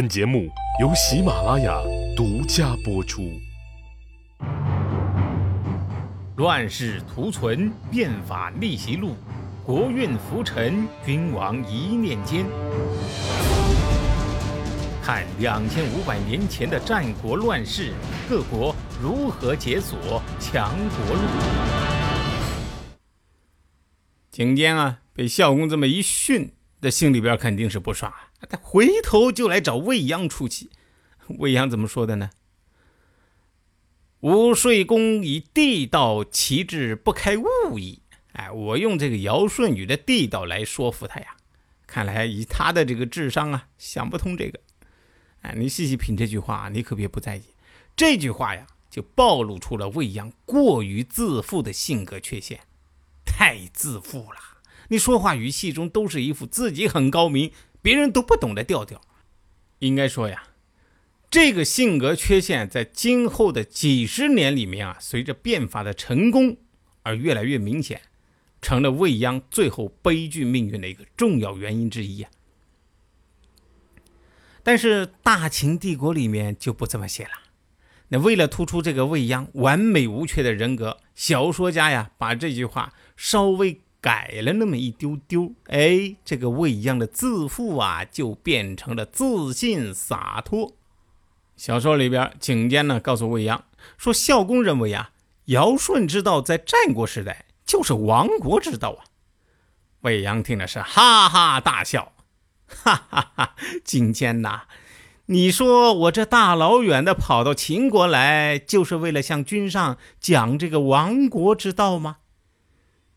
本节目由喜马拉雅独家播出。乱世图存，变法逆袭录，国运浮沉，君王一念间。看两千五百年前的战国乱世，各国如何解锁强国路。景监啊，被孝公这么一训，那心里边肯定是不爽。他回头就来找未央出气。未央怎么说的呢？吾睡公以地道其志不开物矣。哎，我用这个尧舜禹的地道来说服他呀。看来以他的这个智商啊，想不通这个。哎，你细细品这句话，你可别不在意。这句话呀，就暴露出了未央过于自负的性格缺陷，太自负了。你说话语气中都是一副自己很高明。别人都不懂的调调，应该说呀，这个性格缺陷在今后的几十年里面啊，随着变法的成功而越来越明显，成了未央最后悲剧命运的一个重要原因之一啊。但是《大秦帝国》里面就不这么写了。那为了突出这个未央完美无缺的人格，小说家呀，把这句话稍微。改了那么一丢丢，哎，这个未央的自负啊，就变成了自信洒脱。小说里边，景监呢告诉未央说，孝公认为啊，尧舜之道在战国时代就是亡国之道啊。未央听了是哈哈大笑，哈哈哈，景监呐，你说我这大老远的跑到秦国来，就是为了向君上讲这个亡国之道吗？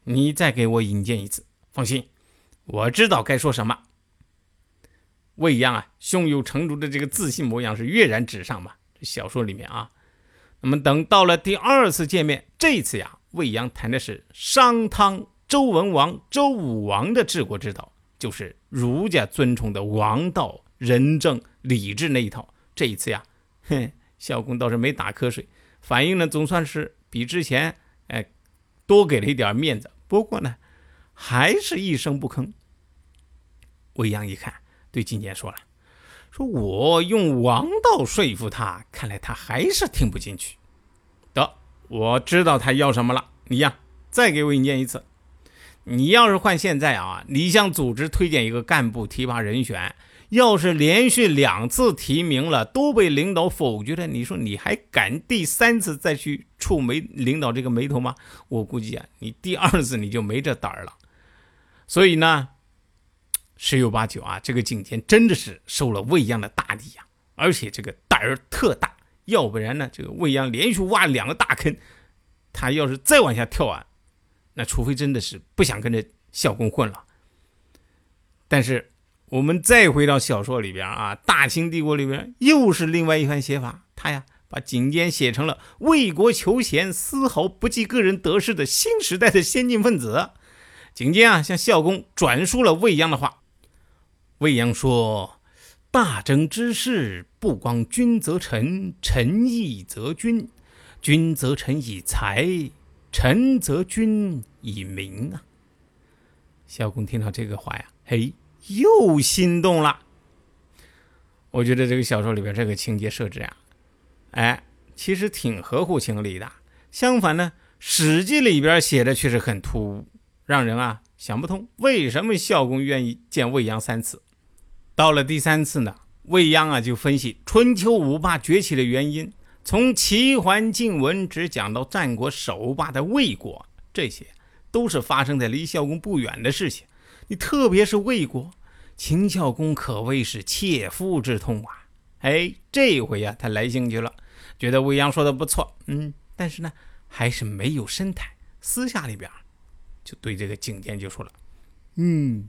你再给我引荐一次，放心，我知道该说什么。未央啊，胸有成竹的这个自信模样是跃然纸上嘛。小说里面啊，那么等到了第二次见面，这次呀，未央谈的是商汤、周文王、周武王的治国之道，就是儒家尊崇的王道、仁政、礼智那一套。这一次呀，哼，孝公倒是没打瞌睡，反应呢总算是比之前哎多给了一点面子。不过呢，还是一声不吭。未央一看，对金坚说了：“说我用王道说服他，看来他还是听不进去。得，我知道他要什么了。你呀，再给我引荐一次。你要是换现在啊，你向组织推荐一个干部提拔人选。”要是连续两次提名了都被领导否决了，你说你还敢第三次再去触眉领导这个眉头吗？我估计啊，你第二次你就没这胆儿了。所以呢，十有八九啊，这个景天真的是受了未央的大礼呀，而且这个胆儿特大。要不然呢，这个未央连续挖两个大坑，他要是再往下跳啊，那除非真的是不想跟着孝公混了。但是。我们再回到小说里边啊，《大清帝国》里边又是另外一番写法。他呀，把景监写成了为国求贤、丝毫不计个人得失的新时代的先进分子。景监啊，向孝公转述了未央的话。未央说：“大政之事，不光君则臣，臣亦则君；君则臣以才，臣则君以名啊。”孝公听到这个话呀，嘿。又心动了，我觉得这个小说里边这个情节设置啊，哎，其实挺合乎情理的。相反呢，《史记》里边写的却是很突兀，让人啊想不通为什么孝公愿意见未央三次。到了第三次呢，未央啊就分析春秋五霸崛起的原因，从齐桓晋文只讲到战国首霸的魏国，这些都是发生在离孝公不远的事情。你特别是魏国，秦孝公可谓是切肤之痛啊！哎，这回呀，他来兴趣了，觉得未央说的不错，嗯，但是呢，还是没有深谈。私下里边，就对这个景监就说了：“嗯，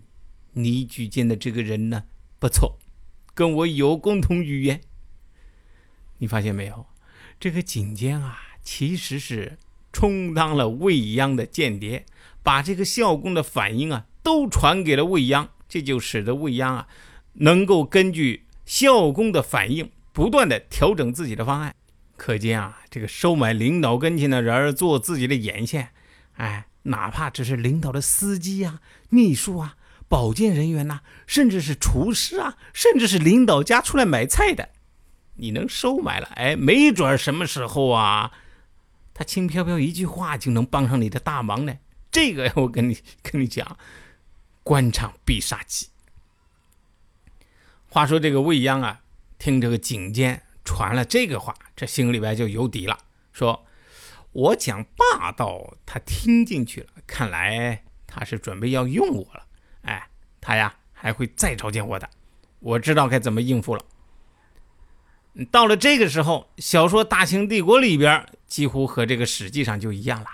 你举荐的这个人呢，不错，跟我有共同语言。你发现没有？这个景监啊，其实是充当了未央的间谍，把这个孝公的反应啊。”都传给了未央，这就使得未央啊，能够根据孝公的反应，不断的调整自己的方案。可见啊，这个收买领导跟前的人做自己的眼线，哎，哪怕只是领导的司机啊、秘书啊，保健人员呐、甚至是厨师啊，甚至是领导家出来买菜的，你能收买了，哎，没准什么时候啊，他轻飘飘一句话就能帮上你的大忙呢。这个我跟你跟你讲，官场必杀技。话说这个未央啊，听这个景监传了这个话，这心里边就有底了，说我讲霸道，他听进去了，看来他是准备要用我了。哎，他呀还会再召见我的，我知道该怎么应付了。到了这个时候，小说《大清帝国》里边几乎和这个《史记》上就一样了。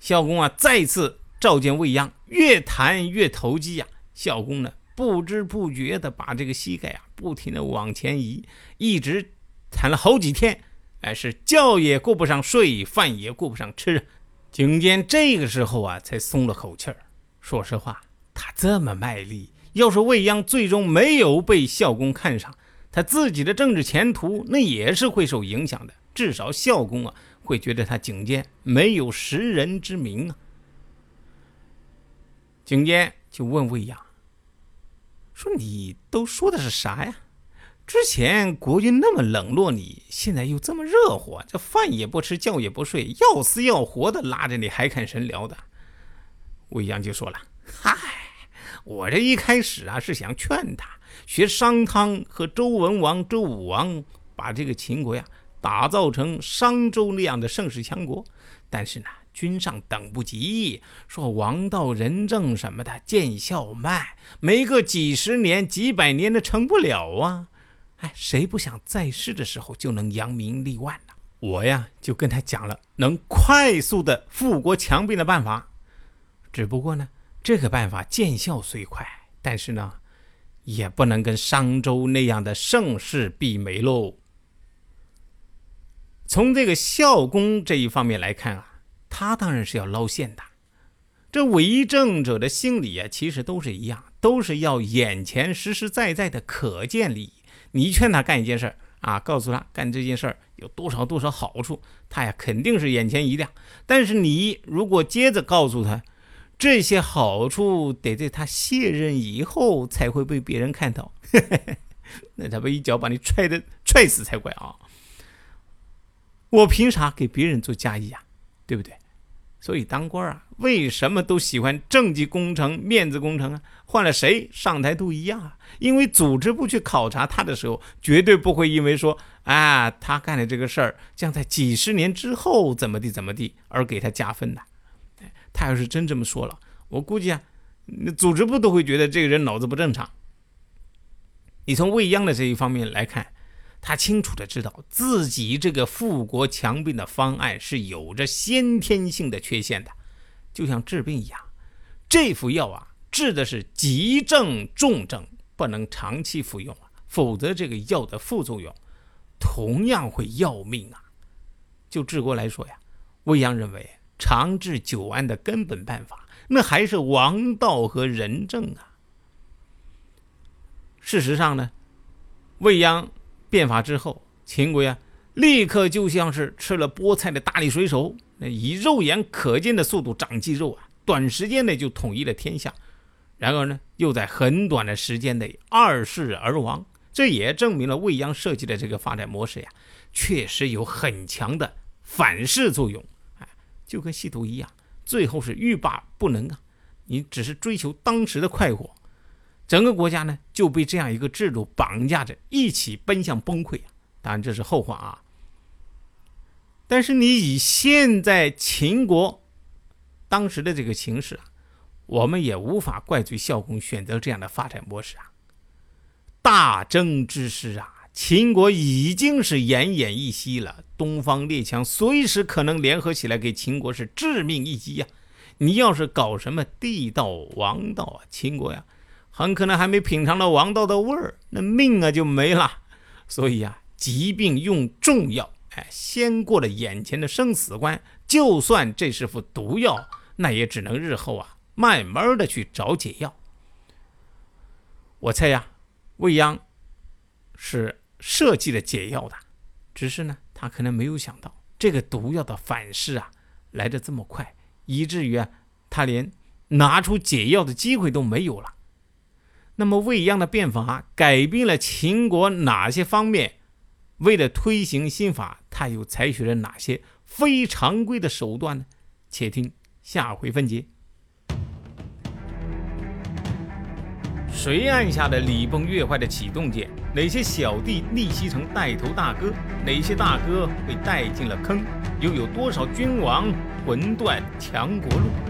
孝公啊再次召见未央，越谈越投机呀。孝公呢不知不觉的把这个膝盖啊不停的往前移，一直谈了好几天。哎，是觉也顾不上睡，饭也顾不上吃。景监这个时候啊才松了口气儿。说实话，他这么卖力，要是未央最终没有被孝公看上，他自己的政治前途那也是会受影响的。至少孝公啊会觉得他景监没有识人之明啊。景监就问未央说：“你都说的是啥呀？之前国君那么冷落你，现在又这么热火，这饭也不吃，觉也不睡，要死要活的拉着你还看神聊的。”未央就说了：“嗨，我这一开始啊是想劝他学商汤和周文王、周武王，把这个秦国呀打造成商周那样的盛世强国。但是呢，君上等不及，说王道仁政什么的见效慢，没个几十年、几百年的成不了啊。哎，谁不想在世的时候就能扬名立万呢？我呀就跟他讲了能快速的富国强兵的办法。”只不过呢，这个办法见效虽快，但是呢，也不能跟商周那样的盛世媲美喽。从这个孝公这一方面来看啊，他当然是要捞现的。这为政者的心理啊，其实都是一样，都是要眼前实实在在的可见利益。你劝他干一件事儿啊，告诉他干这件事儿有多少多少好处，他呀肯定是眼前一亮。但是你如果接着告诉他，这些好处得在他卸任以后才会被别人看到，那他不一脚把你踹的踹死才怪啊！我凭啥给别人做嫁衣啊？对不对？所以当官啊，为什么都喜欢政绩工程、面子工程啊？换了谁上台都一样啊！因为组织部去考察他的时候，绝对不会因为说啊他干的这个事儿将在几十年之后怎么地怎么地而给他加分的。他要是真这么说了，我估计啊，那组织部都会觉得这个人脑子不正常。你从未央的这一方面来看，他清楚的知道自己这个富国强兵的方案是有着先天性的缺陷的，就像治病一样，这副药啊，治的是急症重症，不能长期服用啊，否则这个药的副作用同样会要命啊。就治国来说呀，未央认为长治久安的根本办法，那还是王道和仁政啊。事实上呢，未央变法之后，秦国呀，立刻就像是吃了菠菜的大力水手，那以肉眼可见的速度长肌肉啊，短时间内就统一了天下。然而呢，又在很短的时间内二世而亡，这也证明了未央设计的这个发展模式呀，确实有很强的反噬作用。哎，就跟吸毒一样，最后是欲罢不能啊！你只是追求当时的快活。整个国家呢就被这样一个制度绑架着，一起奔向崩溃！当然这是后话啊。但是你以现在秦国当时的这个形势啊，我们也无法怪罪孝公选择这样的发展模式啊。大争之时啊，秦国已经是奄奄一息了，东方列强随时可能联合起来给秦国是致命一击呀！你要是搞什么地道王道啊，秦国呀。很可能还没品尝到王道的味儿，那命啊就没了。所以啊，疾病用重药，哎，先过了眼前的生死关。就算这是副毒药，那也只能日后啊慢慢的去找解药。我猜呀，未央是设计了解药的，只是呢，他可能没有想到这个毒药的反噬啊来的这么快，以至于啊，他连拿出解药的机会都没有了。那么未央的变法改变了秦国哪些方面？为了推行新法，他又采取了哪些非常规的手段呢？且听下回分解。谁按下了礼崩乐坏的启动键？哪些小弟逆袭成带头大哥？哪些大哥被带进了坑？又有多少君王魂断强国路？